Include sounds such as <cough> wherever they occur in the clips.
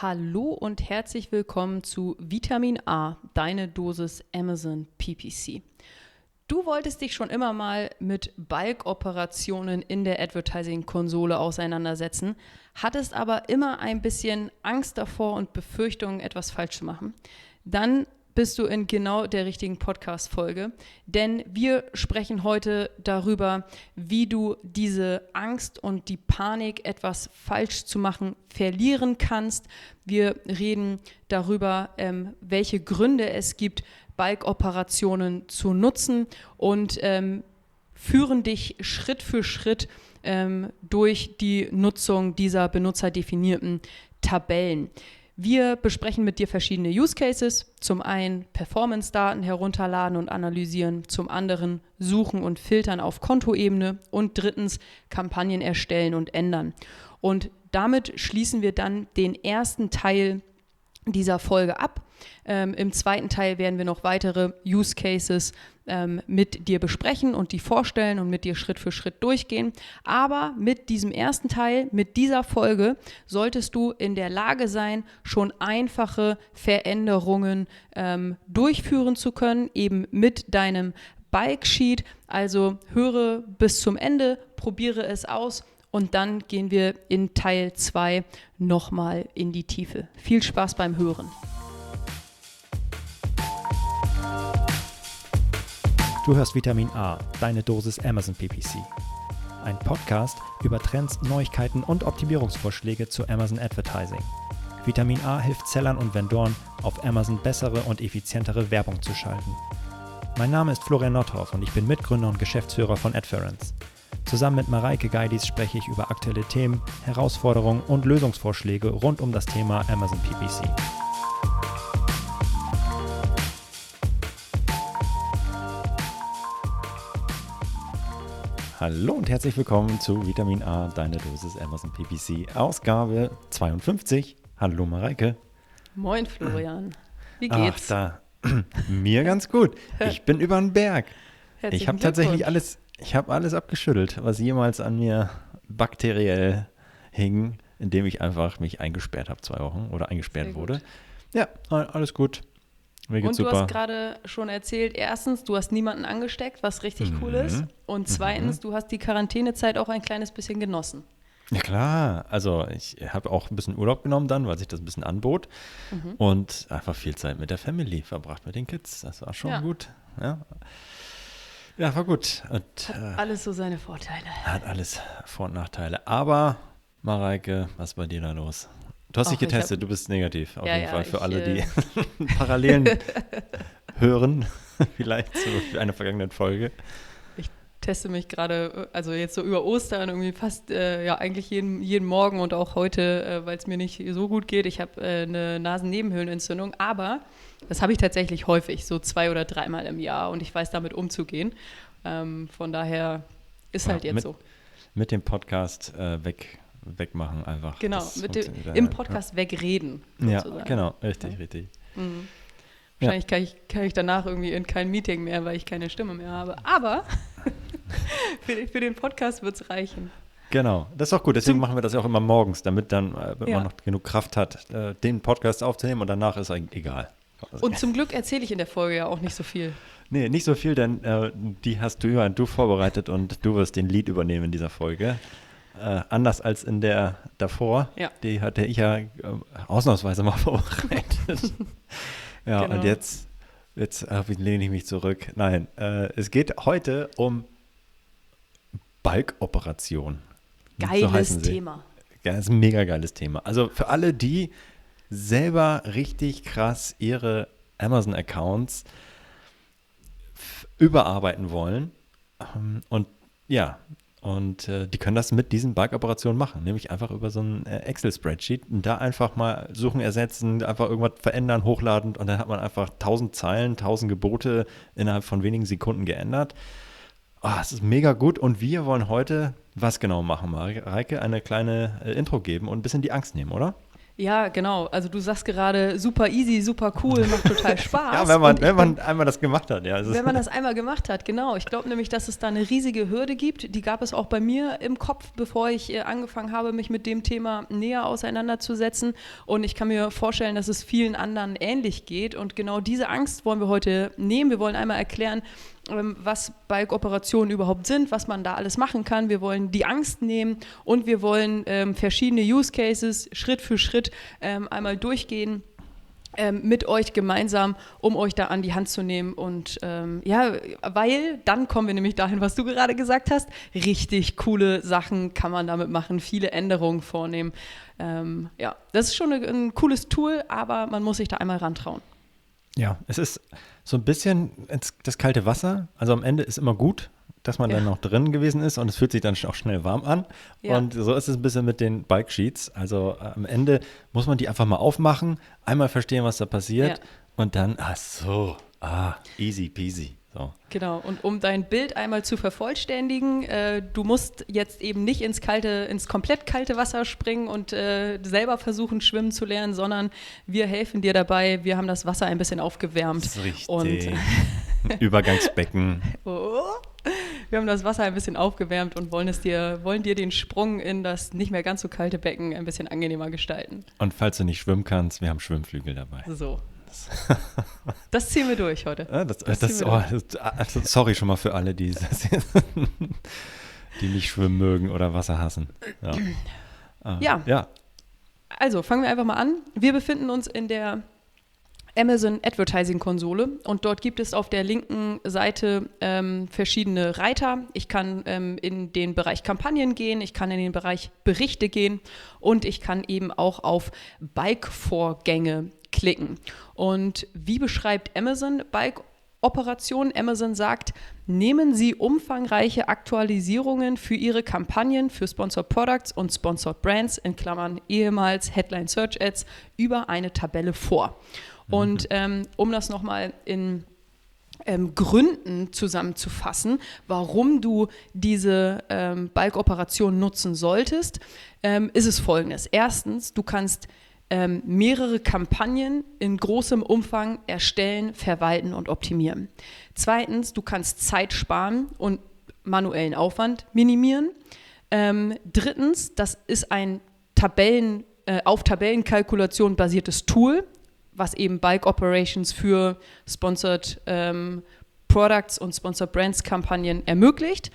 Hallo und herzlich willkommen zu Vitamin A, deine Dosis Amazon PPC. Du wolltest dich schon immer mal mit Bulk-Operationen in der Advertising-Konsole auseinandersetzen, hattest aber immer ein bisschen Angst davor und Befürchtungen, etwas falsch zu machen. Dann bist du in genau der richtigen Podcast-Folge, denn wir sprechen heute darüber, wie du diese Angst und die Panik, etwas falsch zu machen, verlieren kannst. Wir reden darüber, ähm, welche Gründe es gibt, Balkoperationen zu nutzen und ähm, führen dich Schritt für Schritt ähm, durch die Nutzung dieser benutzerdefinierten Tabellen. Wir besprechen mit dir verschiedene Use Cases. Zum einen Performance-Daten herunterladen und analysieren, zum anderen suchen und filtern auf Kontoebene und drittens Kampagnen erstellen und ändern. Und damit schließen wir dann den ersten Teil dieser Folge ab. Ähm, Im zweiten Teil werden wir noch weitere Use Cases ähm, mit dir besprechen und die vorstellen und mit dir Schritt für Schritt durchgehen. Aber mit diesem ersten Teil, mit dieser Folge, solltest du in der Lage sein, schon einfache Veränderungen ähm, durchführen zu können, eben mit deinem Bike Sheet. Also höre bis zum Ende, probiere es aus und dann gehen wir in Teil 2 nochmal in die Tiefe. Viel Spaß beim Hören. Du hörst Vitamin A, deine Dosis Amazon PPC. Ein Podcast über Trends, Neuigkeiten und Optimierungsvorschläge zu Amazon Advertising. Vitamin A hilft Sellern und Vendoren, auf Amazon bessere und effizientere Werbung zu schalten. Mein Name ist Florian Nordhoff und ich bin Mitgründer und Geschäftsführer von Adference. Zusammen mit Mareike Geidis spreche ich über aktuelle Themen, Herausforderungen und Lösungsvorschläge rund um das Thema Amazon PPC. Hallo und herzlich willkommen zu Vitamin A, deine Dosis Amazon PPC, Ausgabe 52. Hallo Mareike. Moin Florian. Wie geht's? Ach, da. <clears throat> Mir ganz gut. Ich bin über den Berg. Herzlichen ich habe tatsächlich alles, ich habe alles abgeschüttelt, was jemals an mir bakteriell hing, indem ich einfach mich eingesperrt habe zwei Wochen oder eingesperrt wurde. Ja, alles gut. Mir geht's und du super. hast gerade schon erzählt, erstens, du hast niemanden angesteckt, was richtig mhm. cool ist. Und zweitens, mhm. du hast die Quarantänezeit auch ein kleines bisschen genossen. Ja klar, also ich habe auch ein bisschen Urlaub genommen dann, weil sich das ein bisschen anbot mhm. und einfach viel Zeit mit der Family verbracht, mit den Kids. Das war schon ja. gut. Ja. Ja, war gut. Und, hat äh, alles so seine Vorteile. Hat alles Vor- und Nachteile. Aber Mareike, was ist bei dir da los? Du hast dich getestet, hab, du bist negativ, auf ja, jeden ja, Fall. Für ich, alle, die äh, <laughs> Parallelen <laughs> hören, <laughs> vielleicht zu einer vergangenen Folge. Teste mich gerade, also jetzt so über Ostern, irgendwie fast, äh, ja, eigentlich jeden, jeden Morgen und auch heute, äh, weil es mir nicht so gut geht. Ich habe äh, eine Nasennebenhöhlenentzündung, aber das habe ich tatsächlich häufig, so zwei oder dreimal im Jahr und ich weiß damit umzugehen. Ähm, von daher ist halt jetzt mit, so. Mit dem Podcast äh, weg wegmachen einfach. Genau, mit dem, im Podcast ja. wegreden. Sozusagen. Ja, genau, richtig, ja. richtig. Mhm. Wahrscheinlich ja. kann, ich, kann ich danach irgendwie in kein Meeting mehr, weil ich keine Stimme mehr habe. Aber <laughs> für, für, den Podcast wird es reichen. Genau, das ist auch gut. Deswegen machen wir das auch immer morgens, damit dann äh, man noch genug Kraft hat, äh, den Podcast aufzunehmen und danach ist eigentlich egal. Und zum Glück erzähle ich in der Folge ja auch nicht so viel. <laughs> Nee, nicht so viel, denn äh, die hast du ja du vorbereitet und du wirst den Lied übernehmen in dieser Folge. Äh, anders als in der davor. Ja. Die hatte ich ja äh, ausnahmsweise mal <laughs> vorbereitet. ja, genau. und jetzt, jetzt äh, lehne ich mich zurück. Nein, es geht heute um Balkoperation. Geiles so Thema. Ja, das ist ein mega geiles Thema. Also für alle, die selber richtig krass ihre Amazon-Accounts überarbeiten wollen ähm, und ja, und äh, die können das mit diesen Bug-Operationen machen, nämlich einfach über so ein äh, Excel-Spreadsheet und da einfach mal suchen, ersetzen, einfach irgendwas verändern, hochladen und dann hat man einfach tausend Zeilen, tausend Gebote innerhalb von wenigen Sekunden geändert. Oh, es ist mega gut und wir wollen heute was genau machen, Mareike? Eine kleine äh, Intro geben und ein bisschen die Angst nehmen, oder? Ja, genau. Also du sagst gerade super easy, super cool, macht total <laughs> Spaß. ja, wenn man, wenn man <laughs> einmal das gemacht hat, ja. Wenn man das <laughs> einmal gemacht hat, genau. Ich glaube nämlich, dass es da eine riesige Hürde gibt. Die gab es auch bei mir im Kopf, bevor ich äh, angefangen habe, mich mit dem Thema näher auseinanderzusetzen. Und ich kann mir vorstellen, dass es vielen anderen ähnlich geht. Und genau diese Angst wollen wir heute nehmen. Wir wollen einmal erklären, was Bike-Operationen überhaupt sind, was man da alles machen kann. Wir wollen die Angst nehmen und wir wollen ähm, verschiedene Use Cases Schritt für Schritt ähm, einmal durchgehen ähm, mit euch gemeinsam, um euch da an die Hand zu nehmen. Und ähm, ja, weil dann kommen wir nämlich dahin, was du gerade gesagt hast. Richtig coole Sachen kann man damit machen, viele Änderungen vornehmen. Ähm, ja, das ist schon ein, ein cooles Tool, aber man muss sich da einmal rantrauen. Ja, es ist so ein bisschen das kalte Wasser. Also am Ende ist immer gut, dass man ja. dann noch drin gewesen ist und es fühlt sich dann auch schnell warm an. Ja. Und so ist es ein bisschen mit den Bike Sheets. Also äh, am Ende muss man die einfach mal aufmachen, einmal verstehen, was da passiert ja. und dann, ach so, ah, easy peasy. So. Genau, und um dein Bild einmal zu vervollständigen, äh, du musst jetzt eben nicht ins kalte, ins komplett kalte Wasser springen und äh, selber versuchen, schwimmen zu lernen, sondern wir helfen dir dabei. Wir haben das Wasser ein bisschen aufgewärmt. Das ist richtig. Und <laughs> Übergangsbecken. Oh. Wir haben das Wasser ein bisschen aufgewärmt und wollen es dir, wollen dir den Sprung in das nicht mehr ganz so kalte Becken ein bisschen angenehmer gestalten. Und falls du nicht schwimmen kannst, wir haben Schwimmflügel dabei. So, <laughs> das ziehen wir durch heute. Ja, das, das, das oh, also sorry schon mal für alle, die, die nicht schwimmen mögen oder Wasser hassen. Ja. Ah, ja. ja. Also fangen wir einfach mal an. Wir befinden uns in der Amazon Advertising Konsole und dort gibt es auf der linken Seite ähm, verschiedene Reiter. Ich kann ähm, in den Bereich Kampagnen gehen, ich kann in den Bereich Berichte gehen und ich kann eben auch auf Bike-Vorgänge klicken. Und wie beschreibt Amazon Bike Operation. Amazon sagt, nehmen Sie umfangreiche Aktualisierungen für Ihre Kampagnen für Sponsored Products und Sponsored Brands in Klammern ehemals Headline Search Ads über eine Tabelle vor. Mhm. Und ähm, um das nochmal in ähm, Gründen zusammenzufassen, warum du diese ähm, Bulk-Operation nutzen solltest, ähm, ist es folgendes. Erstens, du kannst ähm, mehrere Kampagnen in großem Umfang erstellen, verwalten und optimieren. Zweitens, du kannst Zeit sparen und manuellen Aufwand minimieren. Ähm, drittens, das ist ein Tabellen, äh, auf Tabellenkalkulation basiertes Tool, was eben Bulk Operations für Sponsored ähm, Products und Sponsored Brands Kampagnen ermöglicht.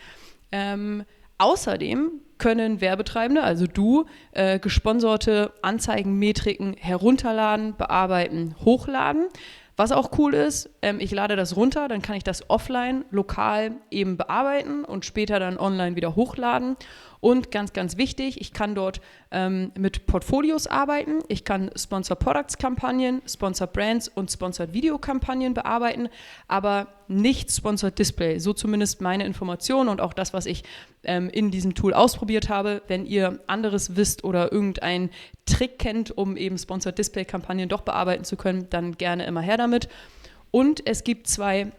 Ähm, außerdem können Werbetreibende, also du, äh, gesponserte Anzeigenmetriken herunterladen, bearbeiten, hochladen. Was auch cool ist, ähm, ich lade das runter, dann kann ich das offline, lokal eben bearbeiten und später dann online wieder hochladen. Und ganz, ganz wichtig, ich kann dort ähm, mit Portfolios arbeiten. Ich kann Sponsor Products Kampagnen, Sponsor Brands und Sponsored Video Kampagnen bearbeiten, aber nicht Sponsored Display. So zumindest meine Information und auch das, was ich ähm, in diesem Tool ausprobiert habe. Wenn ihr anderes wisst oder irgendeinen Trick kennt, um eben Sponsored Display Kampagnen doch bearbeiten zu können, dann gerne immer her damit. Und es gibt zwei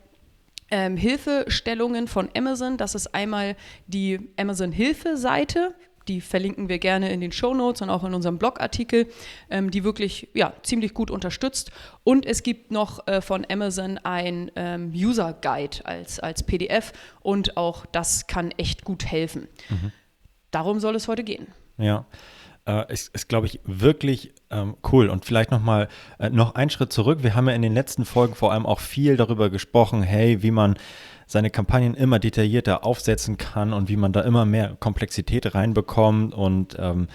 ähm, Hilfestellungen von Amazon. Das ist einmal die Amazon-Hilfe-Seite. Die verlinken wir gerne in den Show Notes und auch in unserem Blogartikel, ähm, die wirklich ja, ziemlich gut unterstützt. Und es gibt noch äh, von Amazon ein ähm, User Guide als, als PDF und auch das kann echt gut helfen. Mhm. Darum soll es heute gehen. Ja äh, ist, ist glaube ich, wirklich ähm, cool. Und vielleicht nochmal äh, noch einen Schritt zurück. Wir haben ja in den letzten Folgen vor allem auch viel darüber gesprochen, hey, wie man seine Kampagnen immer detaillierter aufsetzen kann und wie man da immer mehr Komplexität reinbekommt. Und ähm,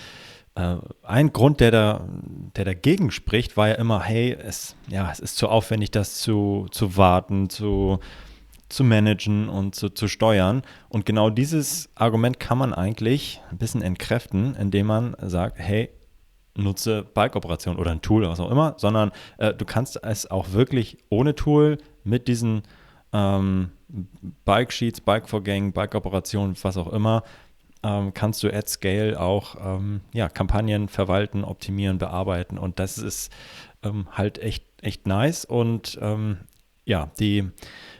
äh, ein Grund, der, da, der dagegen spricht, war ja immer, hey, es, ja, es ist zu aufwendig, das zu, zu warten, zu zu managen und zu, zu steuern. Und genau dieses Argument kann man eigentlich ein bisschen entkräften, indem man sagt, hey, nutze Bike-Operation oder ein Tool was auch immer, sondern äh, du kannst es auch wirklich ohne Tool mit diesen ähm, Bike-Sheets, Bike-Vorgängen, Bike-Operationen, was auch immer, ähm, kannst du at Scale auch ähm, ja, Kampagnen verwalten, optimieren, bearbeiten und das ist ähm, halt echt, echt nice und ähm, ja, die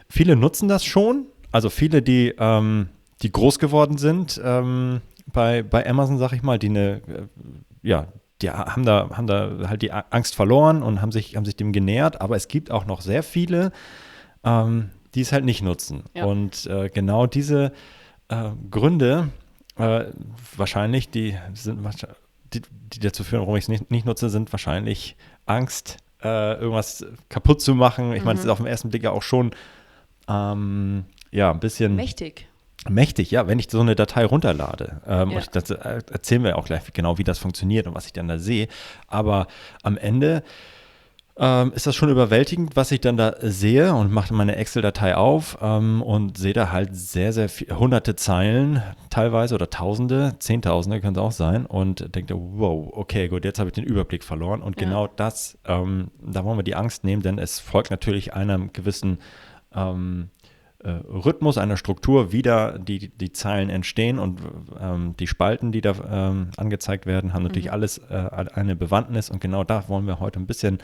Viele nutzen das schon. Also viele, die, ähm, die groß geworden sind bei, bei Amazon, sag ich mal, die eine, äh, ja, die haben da, haben da halt die Angst verloren und haben sich, haben sich dem genähert, aber es gibt auch noch sehr viele, ähm, die es halt nicht nutzen. Ja. Und äh, genau diese äh, Gründe, äh, wahrscheinlich, die sind die, die, dazu führen, warum ich es nicht, nicht, nutze, sind wahrscheinlich Angst, äh, irgendwas kaputt zu machen. Ich mhm. meine, es ist auf den ersten Blick ja auch schon ähm, ja, ein bisschen. Mächtig. Mächtig, ja, wenn ich so eine Datei runterlade. Ähm, ja. das äh, erzählen wir auch gleich genau, wie das funktioniert und was ich dann da sehe. Aber am Ende ähm, ist das schon überwältigend, was ich dann da sehe und mache meine Excel-Datei auf ähm, und sehe da halt sehr, sehr viel, hunderte Zeilen teilweise oder tausende, zehntausende können es auch sein und denke, wow, okay, gut, jetzt habe ich den Überblick verloren und ja. genau das, ähm, da wollen wir die Angst nehmen, denn es folgt natürlich einem gewissen ähm, äh, Rhythmus, einer Struktur, wie da die, die Zeilen entstehen und ähm, die Spalten, die da ähm, angezeigt werden, haben natürlich mhm. alles äh, eine Bewandtnis und genau da wollen wir heute ein bisschen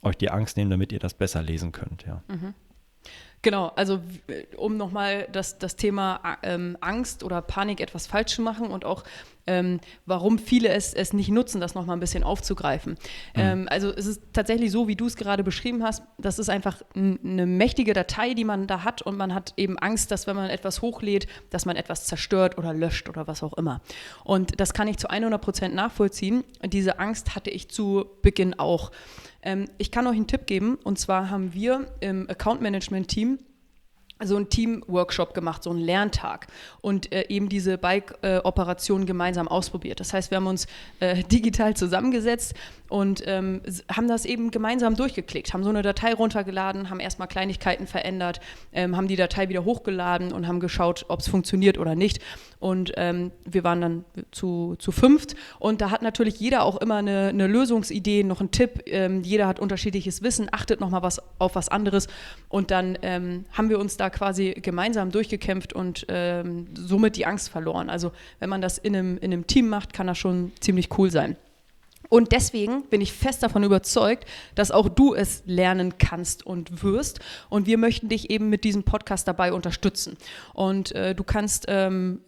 euch die Angst nehmen, damit ihr das besser lesen könnt. Ja. Mhm. Genau, also um nochmal das, das Thema ähm, Angst oder Panik etwas falsch zu machen und auch ähm, warum viele es, es nicht nutzen, das nochmal ein bisschen aufzugreifen. Mhm. Ähm, also es ist tatsächlich so, wie du es gerade beschrieben hast, das ist einfach eine mächtige Datei, die man da hat und man hat eben Angst, dass wenn man etwas hochlädt, dass man etwas zerstört oder löscht oder was auch immer. Und das kann ich zu 100 Prozent nachvollziehen. Diese Angst hatte ich zu Beginn auch. Ähm, ich kann euch einen Tipp geben und zwar haben wir im Account Management Team so einen Team-Workshop gemacht, so einen Lerntag und äh, eben diese Bike-Operation äh, gemeinsam ausprobiert. Das heißt, wir haben uns äh, <laughs> digital zusammengesetzt und ähm, haben das eben gemeinsam durchgeklickt, haben so eine Datei runtergeladen, haben erstmal Kleinigkeiten verändert, ähm, haben die Datei wieder hochgeladen und haben geschaut, ob es funktioniert oder nicht. Und ähm, wir waren dann zu, zu fünft und da hat natürlich jeder auch immer eine, eine Lösungsidee, noch einen Tipp. Ähm, jeder hat unterschiedliches Wissen, achtet nochmal was, auf was anderes und dann ähm, haben wir uns da quasi gemeinsam durchgekämpft und ähm, somit die Angst verloren. Also wenn man das in einem, in einem Team macht, kann das schon ziemlich cool sein. Und deswegen bin ich fest davon überzeugt, dass auch du es lernen kannst und wirst. Und wir möchten dich eben mit diesem Podcast dabei unterstützen. Und äh, du kannst ähm,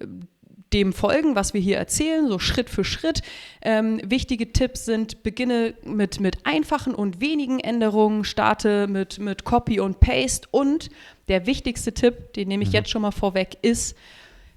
dem folgen, was wir hier erzählen, so Schritt für Schritt. Ähm, wichtige Tipps sind, beginne mit, mit einfachen und wenigen Änderungen, starte mit, mit Copy und Paste. Und der wichtigste Tipp, den nehme ich mhm. jetzt schon mal vorweg, ist,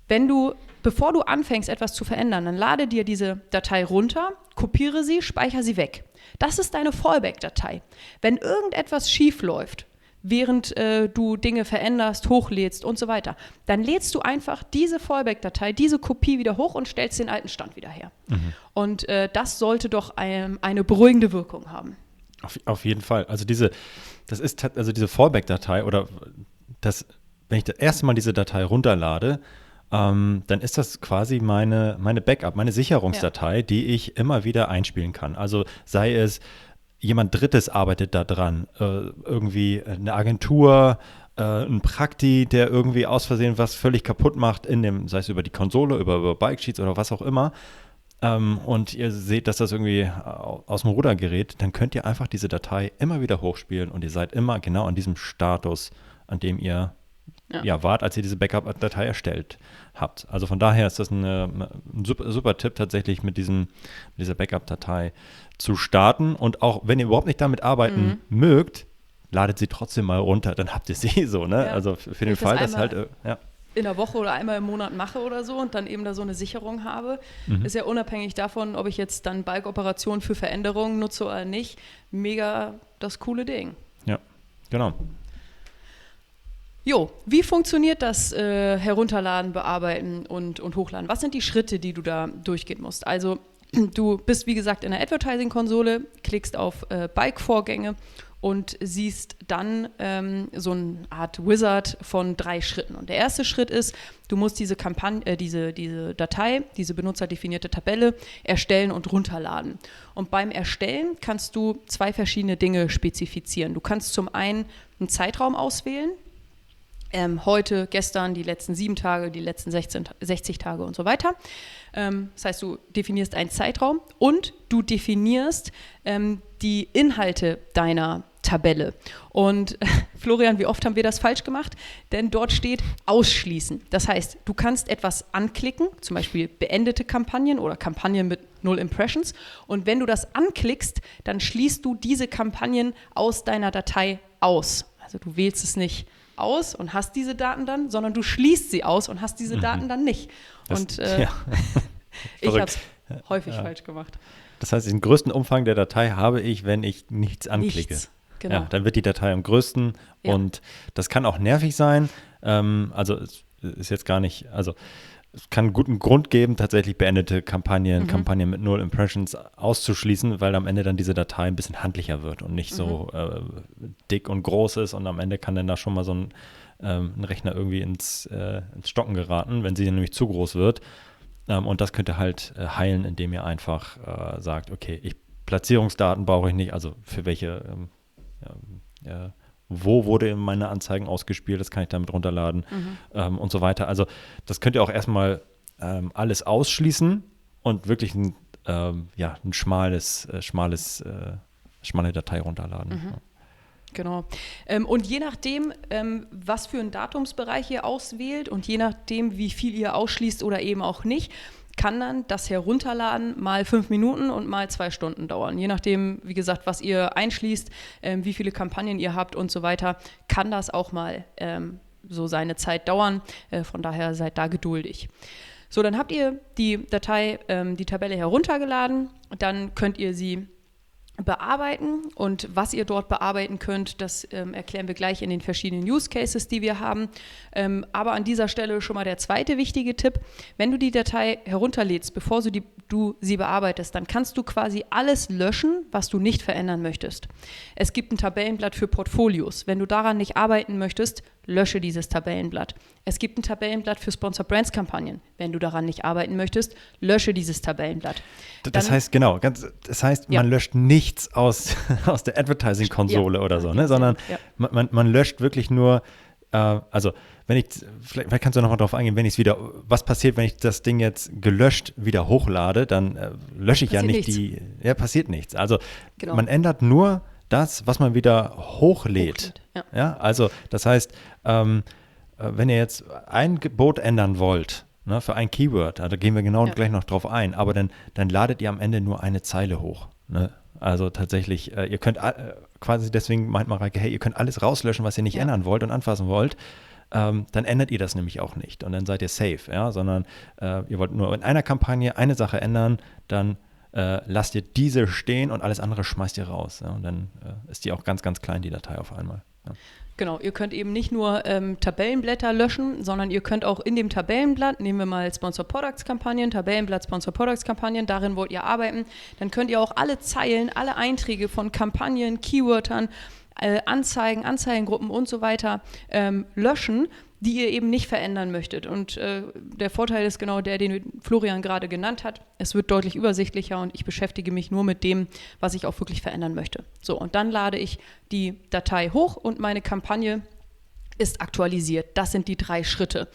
wenn du bevor du anfängst, etwas zu verändern, dann lade dir diese Datei runter, kopiere sie, speichere sie weg. Das ist deine Fallback-Datei. Wenn irgendetwas schief läuft, während äh, du Dinge veränderst, hochlädst und so weiter, dann lädst du einfach diese Fallback-Datei, diese Kopie wieder hoch und stellst den alten Stand wieder her. Mhm. Und äh, das sollte doch ein, eine beruhigende Wirkung haben. Auf, auf, jeden Fall. Also diese, das ist also diese Fallback-Datei oder das, wenn ich das erste Mal diese Datei runterlade, ähm, dann ist das quasi meine, meine Backup, meine Sicherungsdatei, ja. die ich immer wieder einspielen kann. Also sei es, jemand Drittes arbeitet da dran, äh, irgendwie eine Agentur, äh, ein Prakti, der irgendwie aus Versehen was völlig kaputt macht, in dem, sei es über die Konsole, über, über Bike Sheets oder was auch immer. Ähm, und ihr seht, dass das irgendwie aus dem Ruder gerät, dann könnt ihr einfach diese Datei immer wieder hochspielen und ihr seid immer genau an diesem Status, an dem ihr ja. ja, wart, als ihr diese Backup-Datei erstellt habt. Also von daher ist das eine, ein super, super Tipp tatsächlich mit, diesem, mit dieser Backup-Datei zu starten. Und auch wenn ihr überhaupt nicht damit arbeiten mhm. mögt, ladet sie trotzdem mal runter, dann habt ihr sie <laughs> so. Ne? Ja. Also für den Fall, dass halt, äh, ja in der Woche oder einmal im Monat mache oder so und dann eben da so eine Sicherung habe, mhm. ist ja unabhängig davon, ob ich jetzt dann Bike-Operationen für Veränderungen nutze oder nicht, mega das coole Ding. Ja, genau. Jo, wie funktioniert das äh, Herunterladen, Bearbeiten und, und Hochladen? Was sind die Schritte, die du da durchgehen musst? Also <clears throat> du bist, wie gesagt, in der Advertising-Konsole, klickst auf äh, Bike-Vorgänge und siehst dann ähm, so eine Art Wizard von drei Schritten. Und der erste Schritt ist, du musst diese Kampagne, äh, diese, diese Datei, diese benutzerdefinierte Tabelle erstellen und runterladen. Und beim Erstellen kannst du zwei verschiedene Dinge spezifizieren. Du kannst zum einen einen Zeitraum auswählen, ähm, heute, gestern, die letzten sieben Tage, die letzten 16, 60 Tage und so weiter. Ähm, das heißt, du definierst einen Zeitraum und du definierst ähm, die Inhalte deiner Tabelle. Und äh, <laughs> Florian, wie oft haben wir das falsch gemacht? Denn dort steht ausschließen. Das heißt, du kannst etwas anklicken, zum Beispiel beendete Kampagnen oder Kampagnen mit null Impressions. Und wenn du das anklickst, dann schließt du diese Kampagnen aus deiner Datei aus. Also du wählst es nicht aus und hast diese Daten dann, sondern du schließt sie aus und hast diese mhm. Daten dann nicht. Das, und äh, ja. <laughs> ich <laughs> habe es häufig ja. falsch gemacht. Das heißt, den größten Umfang der Datei habe ich, wenn ich nichts anklicke. Nichts. Genau. Ja, dann wird die Datei am größten und das kann auch nervig sein. Ähm, also es ist jetzt gar nicht, also es kann einen guten Grund geben, tatsächlich beendete Kampagnen, mhm. Kampagnen mit null Impressions auszuschließen, weil am Ende dann diese Datei ein bisschen handlicher wird und nicht mhm. so äh, dick und groß ist und am Ende kann dann da schon mal so ein, ähm, ein Rechner irgendwie ins, äh, ins Stocken geraten, wenn sie nämlich zu groß wird. Ähm, und das könnte halt äh, heilen, indem ihr einfach äh, sagt, okay, ich Platzierungsdaten brauche ich nicht, also für welche ähm, äh, wo wurde meine Anzeigen ausgespielt, das kann ich damit runterladen mhm. ähm, und so weiter. Also das könnt ihr auch erstmal ähm, alles ausschließen und wirklich ein, ähm, ja, ein schmales, äh, schmales, äh, schmale Datei runterladen. Mhm. Genau. Ähm, und je nachdem, ähm, was für einen Datumsbereich ihr auswählt und je nachdem, wie viel ihr ausschließt oder eben auch nicht, kann dann das Herunterladen mal fünf Minuten und mal zwei Stunden dauern. Je nachdem, wie gesagt, was ihr einschließt, ähm, wie viele Kampagnen ihr habt und so weiter, kann das auch mal ähm, so seine Zeit dauern. Äh, von daher seid da geduldig. So, dann habt ihr die Datei, ähm, die Tabelle heruntergeladen. Dann könnt ihr sie bearbeiten und was ihr dort bearbeiten könnt, das ähm, erklären wir gleich in den verschiedenen Use Cases, die wir haben. Ähm, aber an dieser Stelle schon mal der zweite wichtige Tipp. Wenn du die Datei herunterlädst, bevor du, die, du sie bearbeitest, dann kannst du quasi alles löschen, was du nicht verändern möchtest. Es gibt ein Tabellenblatt für Portfolios. Wenn du daran nicht arbeiten möchtest, lösche dieses Tabellenblatt. Es gibt ein Tabellenblatt für Sponsor Brands Kampagnen. Wenn du daran nicht arbeiten möchtest, lösche dieses Tabellenblatt. das heißt, genau, ganz, das heißt, ja. man löscht nichts aus, <laughs> aus der Advertising-Konsole ja. oder so, ne? sondern ja. man, man löscht wirklich nur, äh, also wenn ich, vielleicht, vielleicht kannst du nochmal darauf eingehen, wenn ich es wieder, was passiert, wenn ich das Ding jetzt gelöscht wieder hochlade, dann äh, lösche ich passiert ja nicht nichts. die, ja, passiert nichts. Also genau. man ändert nur das, was man wieder hochlädt. hochlädt ja. ja. also das heißt, ähm, äh, wenn ihr jetzt ein Gebot ändern wollt, ne, für ein Keyword, da gehen wir genau ja. gleich noch drauf ein, aber dann, dann ladet ihr am Ende nur eine Zeile hoch. Ne? Also tatsächlich, äh, ihr könnt äh, quasi, deswegen meint Mareike, hey, ihr könnt alles rauslöschen, was ihr nicht ja. ändern wollt und anfassen wollt. Ähm, dann ändert ihr das nämlich auch nicht und dann seid ihr safe, ja, sondern äh, ihr wollt nur in einer Kampagne eine Sache ändern, dann äh, lasst ihr diese stehen und alles andere schmeißt ihr raus. Ja, und dann äh, ist die auch ganz, ganz klein, die Datei auf einmal. Ja. Genau, ihr könnt eben nicht nur ähm, Tabellenblätter löschen, sondern ihr könnt auch in dem Tabellenblatt, nehmen wir mal Sponsor Products Kampagnen, Tabellenblatt Sponsor Products Kampagnen, darin wollt ihr arbeiten, dann könnt ihr auch alle Zeilen, alle Einträge von Kampagnen, Keywordern, äh, Anzeigen, Anzeigengruppen und so weiter ähm, löschen die ihr eben nicht verändern möchtet. Und äh, der Vorteil ist genau der, den Florian gerade genannt hat. Es wird deutlich übersichtlicher und ich beschäftige mich nur mit dem, was ich auch wirklich verändern möchte. So, und dann lade ich die Datei hoch und meine Kampagne ist aktualisiert. Das sind die drei Schritte.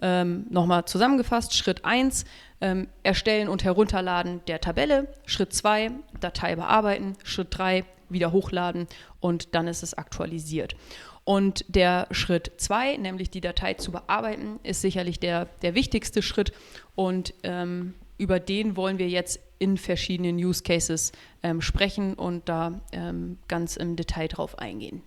Ähm, Nochmal zusammengefasst, Schritt 1, ähm, Erstellen und Herunterladen der Tabelle. Schritt 2, Datei bearbeiten. Schritt 3, wieder hochladen und dann ist es aktualisiert. Und der Schritt zwei, nämlich die Datei zu bearbeiten, ist sicherlich der, der wichtigste Schritt. Und ähm, über den wollen wir jetzt in verschiedenen Use Cases ähm, sprechen und da ähm, ganz im Detail drauf eingehen.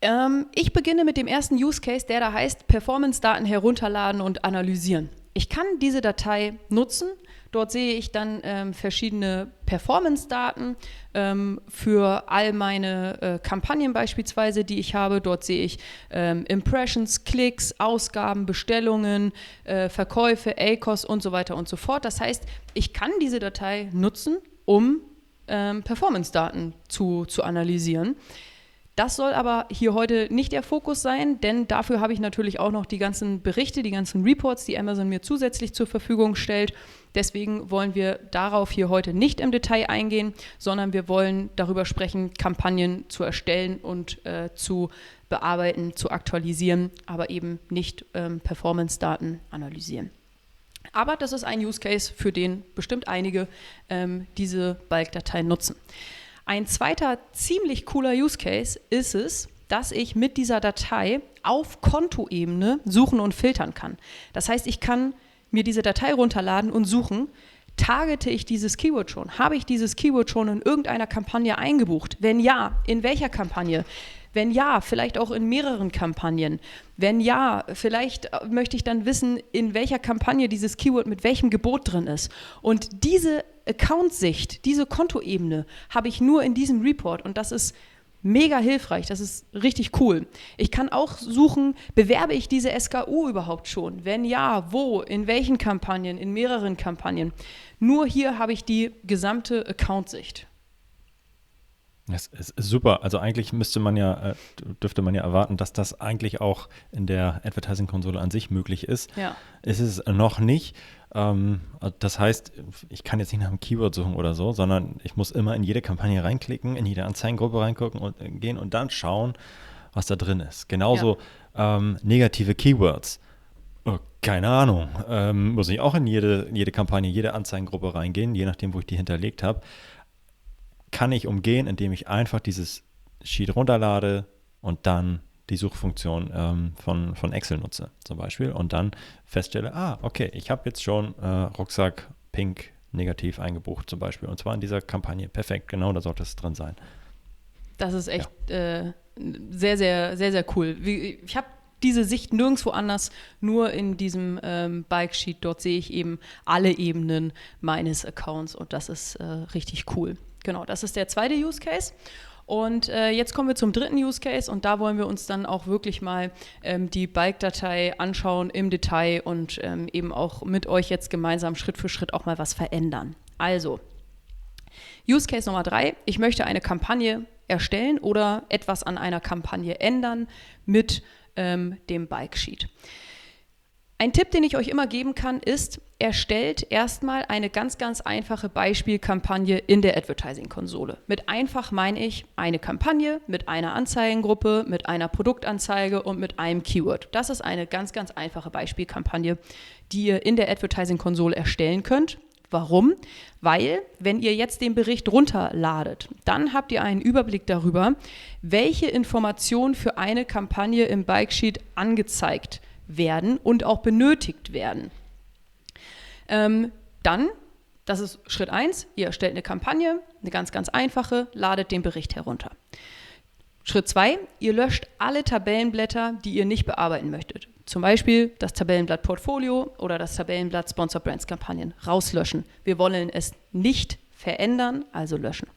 Ähm, ich beginne mit dem ersten Use Case, der da heißt Performance-Daten herunterladen und analysieren. Ich kann diese Datei nutzen, Dort sehe ich dann ähm, verschiedene Performance-Daten ähm, für all meine äh, Kampagnen beispielsweise, die ich habe. Dort sehe ich ähm, Impressions, Klicks, Ausgaben, Bestellungen, äh, Verkäufe, ACOS und so weiter und so fort. Das heißt, ich kann diese Datei nutzen, um ähm, Performance-Daten zu, zu analysieren. Das soll aber hier heute nicht der Fokus sein, denn dafür habe ich natürlich auch noch die ganzen Berichte, die ganzen Reports, die Amazon mir zusätzlich zur Verfügung stellt. Deswegen wollen wir darauf hier heute nicht im Detail eingehen, sondern wir wollen darüber sprechen, Kampagnen zu erstellen und äh, zu bearbeiten, zu aktualisieren, aber eben nicht ähm, Performance-Daten analysieren. Aber das ist ein Use Case, für den bestimmt einige ähm, diese Bulk-Dateien nutzen. Ein zweiter ziemlich cooler Use Case ist es, dass ich mit dieser Datei auf Kontoebene suchen und filtern kann. Das heißt, ich kann mir diese Datei runterladen und suchen, targete ich dieses Keyword schon? Habe ich dieses Keyword schon in irgendeiner Kampagne eingebucht? Wenn ja, in welcher Kampagne? Wenn ja, vielleicht auch in mehreren Kampagnen. Wenn ja, vielleicht äh, möchte ich dann wissen, in welcher Kampagne dieses Keyword mit welchem Gebot drin ist. Und diese Account-Sicht, diese Kontoebene habe ich nur in diesem Report und das ist mega hilfreich, das ist richtig cool. Ich kann auch suchen, bewerbe ich diese SKU überhaupt schon? Wenn ja, wo, in welchen Kampagnen, in mehreren Kampagnen. Nur hier habe ich die gesamte Account-Sicht. Das ist super. Also eigentlich müsste man ja, äh, dürfte man ja erwarten, dass das eigentlich auch in der Advertising-Konsole an sich möglich ist. Ja. Ist es noch nicht. Ähm, das heißt, ich kann jetzt nicht nach einem Keyword suchen oder so, sondern ich muss immer in jede Kampagne reinklicken, in jede Anzeigengruppe reingucken und äh, gehen und dann schauen, was da drin ist. Genauso ja. ähm, negative Keywords. Oh, keine Ahnung. Ähm, muss ich auch in jede, jede Kampagne, jede Anzeigengruppe reingehen, je nachdem, wo ich die hinterlegt habe kann ich umgehen, indem ich einfach dieses Sheet runterlade und dann die Suchfunktion ähm, von, von Excel nutze zum Beispiel und dann feststelle, ah, okay, ich habe jetzt schon äh, Rucksack pink negativ eingebucht zum Beispiel und zwar in dieser Kampagne. Perfekt, genau, da sollte es drin sein. Das ist echt ja. äh, sehr, sehr, sehr, sehr cool. Ich habe diese Sicht nirgendwo anders, nur in diesem ähm, Bike Sheet. Dort sehe ich eben alle Ebenen meines Accounts und das ist äh, richtig cool. Genau, das ist der zweite Use Case. Und äh, jetzt kommen wir zum dritten Use Case und da wollen wir uns dann auch wirklich mal ähm, die Bike-Datei anschauen im Detail und ähm, eben auch mit euch jetzt gemeinsam Schritt für Schritt auch mal was verändern. Also, Use Case Nummer drei, ich möchte eine Kampagne erstellen oder etwas an einer Kampagne ändern mit ähm, dem Bike Sheet. Ein Tipp, den ich euch immer geben kann, ist, erstellt erstmal eine ganz, ganz einfache Beispielkampagne in der Advertising-Konsole. Mit einfach meine ich eine Kampagne mit einer Anzeigengruppe, mit einer Produktanzeige und mit einem Keyword. Das ist eine ganz, ganz einfache Beispielkampagne, die ihr in der Advertising-Konsole erstellen könnt. Warum? Weil, wenn ihr jetzt den Bericht runterladet, dann habt ihr einen Überblick darüber, welche Informationen für eine Kampagne im Bike Sheet angezeigt werden werden und auch benötigt werden. Ähm, dann, das ist Schritt 1, ihr erstellt eine Kampagne, eine ganz, ganz einfache, ladet den Bericht herunter. Schritt 2, ihr löscht alle Tabellenblätter, die ihr nicht bearbeiten möchtet. Zum Beispiel das Tabellenblatt Portfolio oder das Tabellenblatt Sponsor Brands Kampagnen rauslöschen. Wir wollen es nicht verändern, also löschen.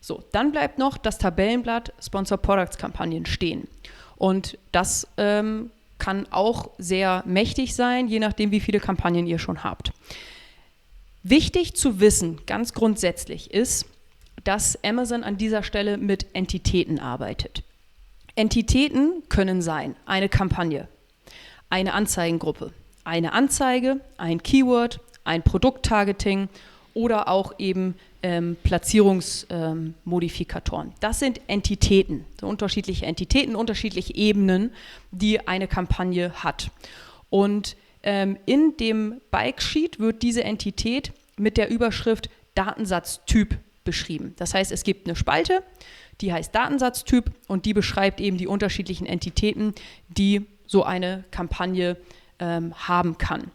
So, dann bleibt noch das Tabellenblatt Sponsor Products Kampagnen stehen. Und das ähm, kann auch sehr mächtig sein, je nachdem, wie viele Kampagnen ihr schon habt. Wichtig zu wissen, ganz grundsätzlich, ist, dass Amazon an dieser Stelle mit Entitäten arbeitet. Entitäten können sein eine Kampagne, eine Anzeigengruppe, eine Anzeige, ein Keyword, ein Produkttargeting oder auch eben ähm, Platzierungsmodifikatoren. Ähm, das sind Entitäten, so unterschiedliche Entitäten, unterschiedliche Ebenen, die eine Kampagne hat. Und ähm, in dem Bike Sheet wird diese Entität mit der Überschrift Datensatztyp beschrieben. Das heißt, es gibt eine Spalte, die heißt Datensatztyp und die beschreibt eben die unterschiedlichen Entitäten, die so eine Kampagne ähm, haben kann.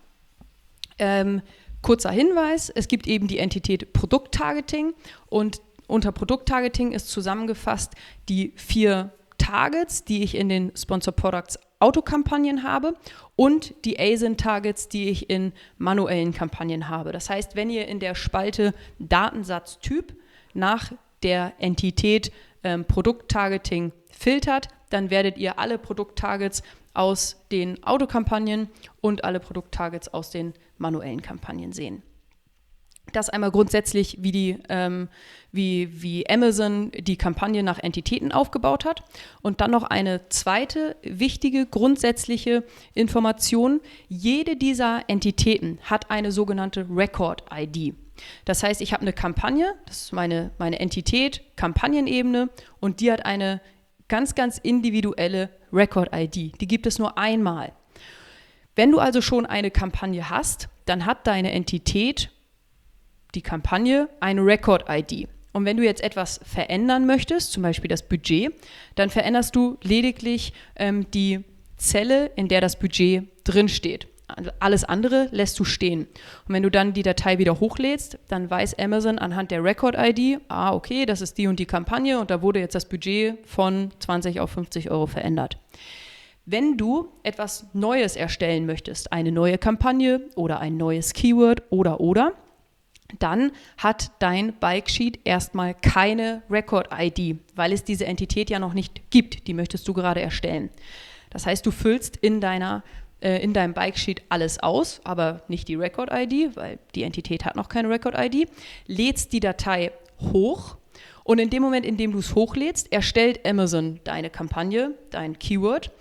Kurzer Hinweis, es gibt eben die Entität Produkttargeting und unter Produkttargeting ist zusammengefasst die vier Targets, die ich in den Sponsor Products Autokampagnen habe und die ASIN-Targets, die ich in manuellen Kampagnen habe. Das heißt, wenn ihr in der Spalte Datensatztyp nach der Entität ähm, Produkttargeting filtert, dann werdet ihr alle Produkttargets aus den Autokampagnen und alle Produkttargets aus den manuellen Kampagnen sehen. Das einmal grundsätzlich, wie, die, ähm, wie, wie Amazon die Kampagne nach Entitäten aufgebaut hat. Und dann noch eine zweite wichtige grundsätzliche Information. Jede dieser Entitäten hat eine sogenannte Record-ID. Das heißt, ich habe eine Kampagne, das ist meine, meine Entität, Kampagnenebene, und die hat eine ganz, ganz individuelle Record-ID. Die gibt es nur einmal. Wenn du also schon eine Kampagne hast, dann hat deine Entität, die Kampagne, eine Record-ID. Und wenn du jetzt etwas verändern möchtest, zum Beispiel das Budget, dann veränderst du lediglich ähm, die Zelle, in der das Budget drinsteht. alles andere lässt du stehen. Und wenn du dann die Datei wieder hochlädst, dann weiß Amazon anhand der Record-ID, ah, okay, das ist die und die Kampagne und da wurde jetzt das Budget von 20 auf 50 Euro verändert. Wenn du etwas Neues erstellen möchtest, eine neue Kampagne oder ein neues Keyword oder oder, dann hat dein Bike Sheet erstmal keine Record-ID, weil es diese Entität ja noch nicht gibt. Die möchtest du gerade erstellen. Das heißt, du füllst in, deiner, äh, in deinem Bike Sheet alles aus, aber nicht die Record-ID, weil die Entität hat noch keine Record-ID, lädst die Datei hoch und in dem Moment, in dem du es hochlädst, erstellt Amazon deine Kampagne, dein Keyword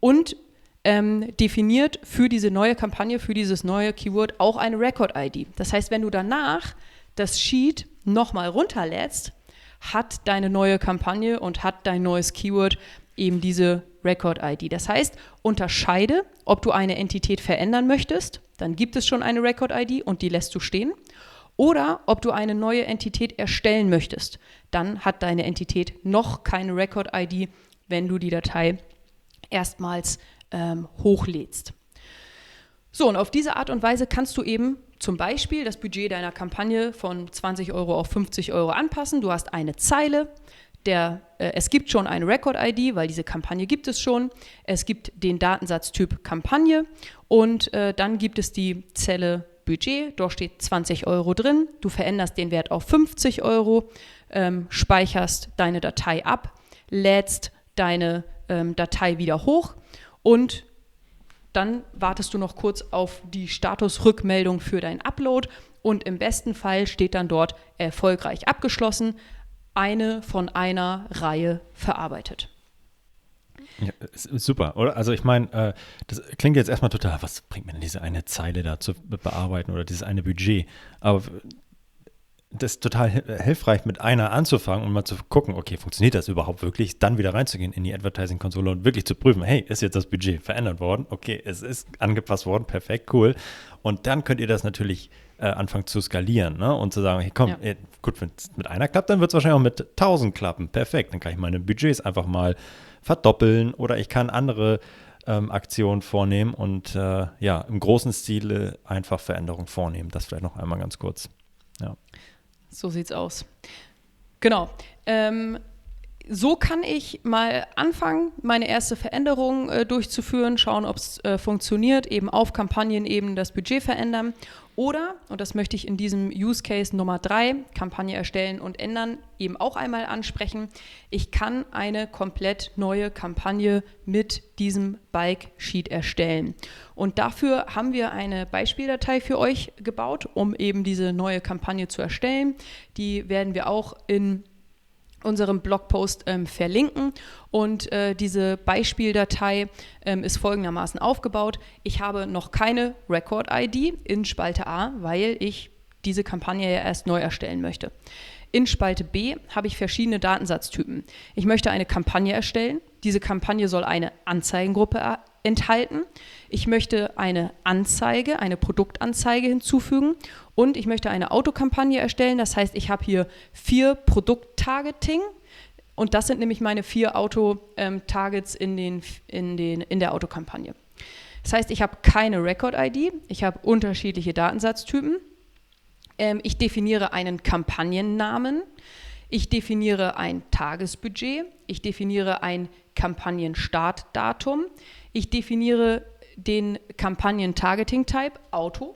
und ähm, definiert für diese neue Kampagne, für dieses neue Keyword auch eine Record-ID. Das heißt, wenn du danach das Sheet nochmal runterlädst, hat deine neue Kampagne und hat dein neues Keyword eben diese Record-ID. Das heißt, unterscheide, ob du eine Entität verändern möchtest, dann gibt es schon eine Record-ID und die lässt du stehen. Oder ob du eine neue Entität erstellen möchtest, dann hat deine Entität noch keine Record-ID, wenn du die Datei erstmals ähm, hochlädst. So, und auf diese Art und Weise kannst du eben zum Beispiel das Budget deiner Kampagne von 20 Euro auf 50 Euro anpassen. Du hast eine Zeile, der, äh, es gibt schon eine Record-ID, weil diese Kampagne gibt es schon. Es gibt den Datensatztyp Kampagne und äh, dann gibt es die Zelle Budget. Dort steht 20 Euro drin. Du veränderst den Wert auf 50 Euro, ähm, speicherst deine Datei ab, lädst deine ähm, Datei wieder hoch und dann wartest du noch kurz auf die Statusrückmeldung für dein Upload und im besten Fall steht dann dort erfolgreich abgeschlossen, eine von einer Reihe verarbeitet. Ja, super, oder? Also ich meine, äh, das klingt jetzt erstmal total, was bringt mir denn diese eine Zeile da zu bearbeiten oder dieses eine Budget? Aber das ist total hilfreich, mit einer anzufangen und mal zu gucken, okay, funktioniert das überhaupt wirklich? Dann wieder reinzugehen in die Advertising-Konsole und wirklich zu prüfen, hey, ist jetzt das Budget verändert worden? Okay, es ist angepasst worden, perfekt, cool. Und dann könnt ihr das natürlich äh, anfangen zu skalieren ne? und zu sagen, hey, komm, ja. ey, gut, wenn es mit einer klappt, dann wird es wahrscheinlich auch mit 1000 klappen. Perfekt, dann kann ich meine Budgets einfach mal verdoppeln oder ich kann andere ähm, Aktionen vornehmen und äh, ja, im großen Stile einfach Veränderungen vornehmen. Das vielleicht noch einmal ganz kurz. Ja. So sieht's aus. Genau. Ähm, so kann ich mal anfangen, meine erste Veränderung äh, durchzuführen, schauen, ob es äh, funktioniert, eben auf Kampagnenebene das Budget verändern. Oder, und das möchte ich in diesem Use Case Nummer drei, Kampagne erstellen und ändern, eben auch einmal ansprechen. Ich kann eine komplett neue Kampagne mit diesem Bike Sheet erstellen. Und dafür haben wir eine Beispieldatei für euch gebaut, um eben diese neue Kampagne zu erstellen. Die werden wir auch in unserem Blogpost ähm, verlinken. Und äh, diese Beispieldatei ähm, ist folgendermaßen aufgebaut. Ich habe noch keine Record-ID in Spalte A, weil ich diese Kampagne ja erst neu erstellen möchte. In Spalte B habe ich verschiedene Datensatztypen. Ich möchte eine Kampagne erstellen. Diese Kampagne soll eine Anzeigengruppe enthalten. Ich möchte eine Anzeige, eine Produktanzeige hinzufügen und ich möchte eine Autokampagne erstellen. Das heißt, ich habe hier vier Produkttargeting und das sind nämlich meine vier Auto-Targets in, den, in, den, in der Autokampagne. Das heißt, ich habe keine Record-ID, ich habe unterschiedliche Datensatztypen. Ähm, ich definiere einen Kampagnennamen, ich definiere ein Tagesbudget, ich definiere ein Kampagnen-Startdatum, ich definiere den Kampagnen-Targeting-Type Auto.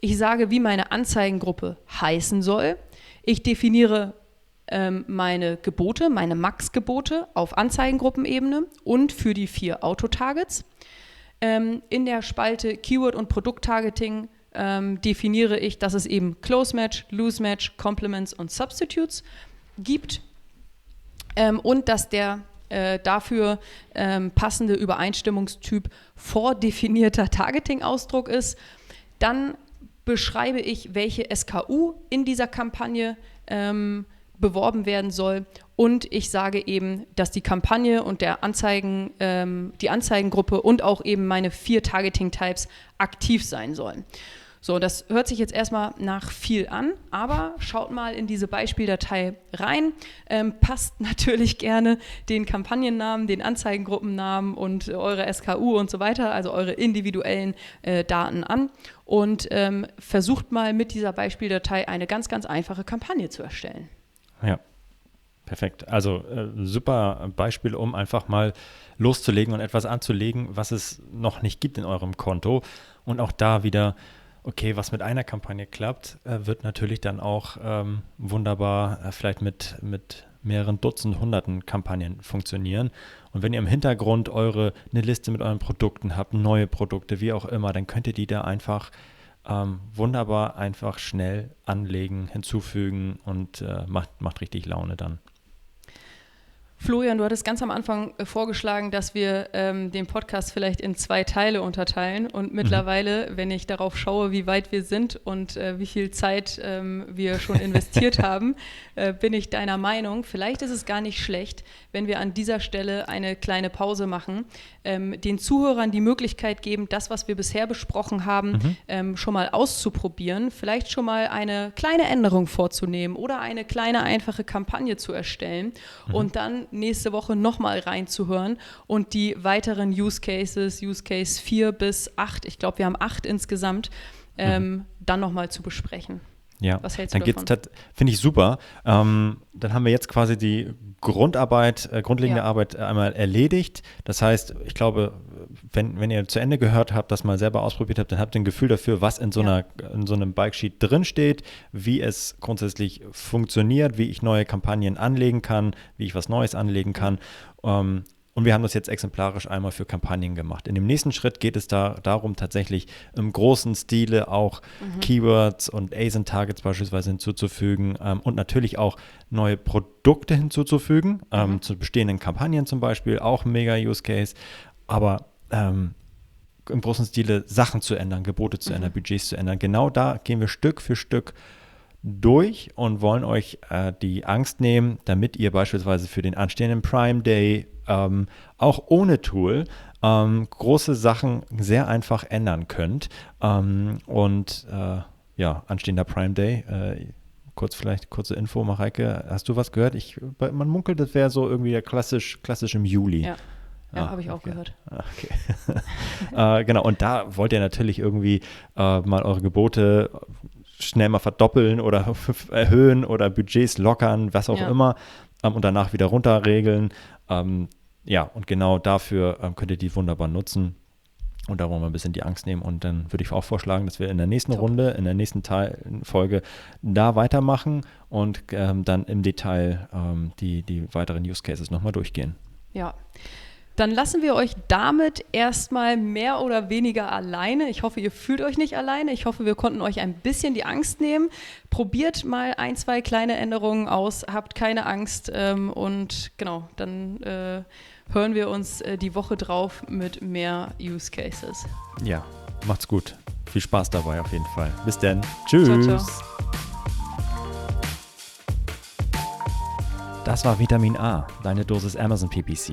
Ich sage, wie meine Anzeigengruppe heißen soll. Ich definiere ähm, meine Gebote, meine Max-Gebote auf Anzeigengruppenebene und für die vier Auto-Targets. Ähm, in der Spalte Keyword- und Produkt-Targeting ähm, definiere ich, dass es eben Close Match, Loose Match, Complements und Substitutes gibt ähm, und dass der äh, dafür ähm, passende Übereinstimmungstyp vordefinierter Targeting-Ausdruck ist. Dann beschreibe ich, welche SKU in dieser Kampagne ähm, beworben werden soll und ich sage eben, dass die Kampagne und der Anzeigen, ähm, die Anzeigengruppe und auch eben meine vier Targeting-Types aktiv sein sollen. So, das hört sich jetzt erstmal nach viel an, aber schaut mal in diese Beispieldatei rein. Ähm, passt <laughs> natürlich gerne den Kampagnennamen, den Anzeigengruppennamen und eure SKU und so weiter, also eure individuellen äh, Daten an und ähm, versucht mal mit dieser Beispieldatei eine ganz, ganz einfache Kampagne zu erstellen. Ja, perfekt. Also äh, super Beispiel, um einfach mal loszulegen und etwas anzulegen, was es noch nicht gibt in eurem Konto. Und auch da wieder okay, was mit einer Kampagne klappt, äh, wird natürlich dann auch ähm, wunderbar äh, vielleicht mit, mit mehreren Dutzend, hunderten Kampagnen funktionieren. Und wenn ihr im Hintergrund eure eine Liste mit euren Produkten habt, neue Produkte, wie auch immer, dann könnt ihr die da einfach ähm, wunderbar einfach schnell anlegen, hinzufügen und äh, macht, macht richtig Laune dann. Florian, du hattest ganz am Anfang äh, vorgeschlagen, dass wir ähm, den Podcast vielleicht in zwei Teile unterteilen. Und mhm. mittlerweile, mhm. wenn ich darauf schaue, wie weit wir sind und äh, wie viel Zeit ähm, wir schon investiert <laughs> haben, äh, bin ich deiner Meinung, vielleicht ist es gar nicht schlecht, wenn wir an dieser Stelle eine kleine Pause machen, ähm, den Zuhörern die Möglichkeit geben, das, was wir bisher besprochen haben, mhm. Ähm, schon mal auszuprobieren, vielleicht schon mal eine kleine Änderung vorzunehmen oder eine kleine einfache Kampagne zu erstellen mhm. und dann nächste Woche nochmal reinzuhören und die weiteren Use Cases, Use Case 4 bis 8, ich glaube, wir haben 8 insgesamt, ähm, mhm. dann nochmal zu besprechen. Ja, Was hältst dann geht es, finde ich super. Ähm, dann haben wir jetzt quasi die Grundarbeit, äh, grundlegende ja. Arbeit einmal erledigt. Das heißt, ich glaube, wenn, wenn ihr zu Ende gehört habt, das mal selber ausprobiert habt, dann habt ihr ein Gefühl dafür, was in so, ja. einer, in so einem Bike-Sheet drinsteht, wie es grundsätzlich funktioniert, wie ich neue Kampagnen anlegen kann, wie ich was Neues anlegen kann. Ähm, und wir haben das jetzt exemplarisch einmal für Kampagnen gemacht. In dem nächsten Schritt geht es da darum, tatsächlich im großen Stile auch mhm. Keywords und ASIN-Targets beispielsweise hinzuzufügen ähm, und natürlich auch neue Produkte hinzuzufügen, ähm, mhm. zu bestehenden Kampagnen zum Beispiel, auch ein mega Use Case. Aber ähm, im großen Stile Sachen zu ändern, Gebote zu mhm. ändern, Budgets zu ändern. Genau da gehen wir Stück für Stück durch und wollen euch äh, die Angst nehmen, damit ihr beispielsweise für den anstehenden Prime Day ähm, auch ohne Tool ähm, große Sachen sehr einfach ändern könnt. Ähm, und äh, ja, anstehender Prime Day. Äh, kurz vielleicht kurze Info, Mareike, hast du was gehört? Ich, man munkelt, das wäre so irgendwie klassisch, klassisch im Juli. Ja. Ja, ah, habe ich auch okay. gehört. Ah, okay. <laughs> äh, genau, und da wollt ihr natürlich irgendwie äh, mal eure Gebote schnell mal verdoppeln oder <laughs> erhöhen oder Budgets lockern, was auch ja. immer, ähm, und danach wieder runterregeln. Ähm, ja, und genau dafür ähm, könnt ihr die wunderbar nutzen. Und da wollen wir ein bisschen die Angst nehmen. Und dann würde ich auch vorschlagen, dass wir in der nächsten Top. Runde, in der nächsten Teil, Folge da weitermachen und ähm, dann im Detail ähm, die, die weiteren Use Cases nochmal durchgehen. Ja. Dann lassen wir euch damit erstmal mehr oder weniger alleine. Ich hoffe, ihr fühlt euch nicht alleine. Ich hoffe, wir konnten euch ein bisschen die Angst nehmen. Probiert mal ein, zwei kleine Änderungen aus. Habt keine Angst. Ähm, und genau, dann äh, hören wir uns äh, die Woche drauf mit mehr Use Cases. Ja, macht's gut. Viel Spaß dabei auf jeden Fall. Bis dann. Tschüss. Ciao, ciao. Das war Vitamin A, deine Dosis Amazon PPC.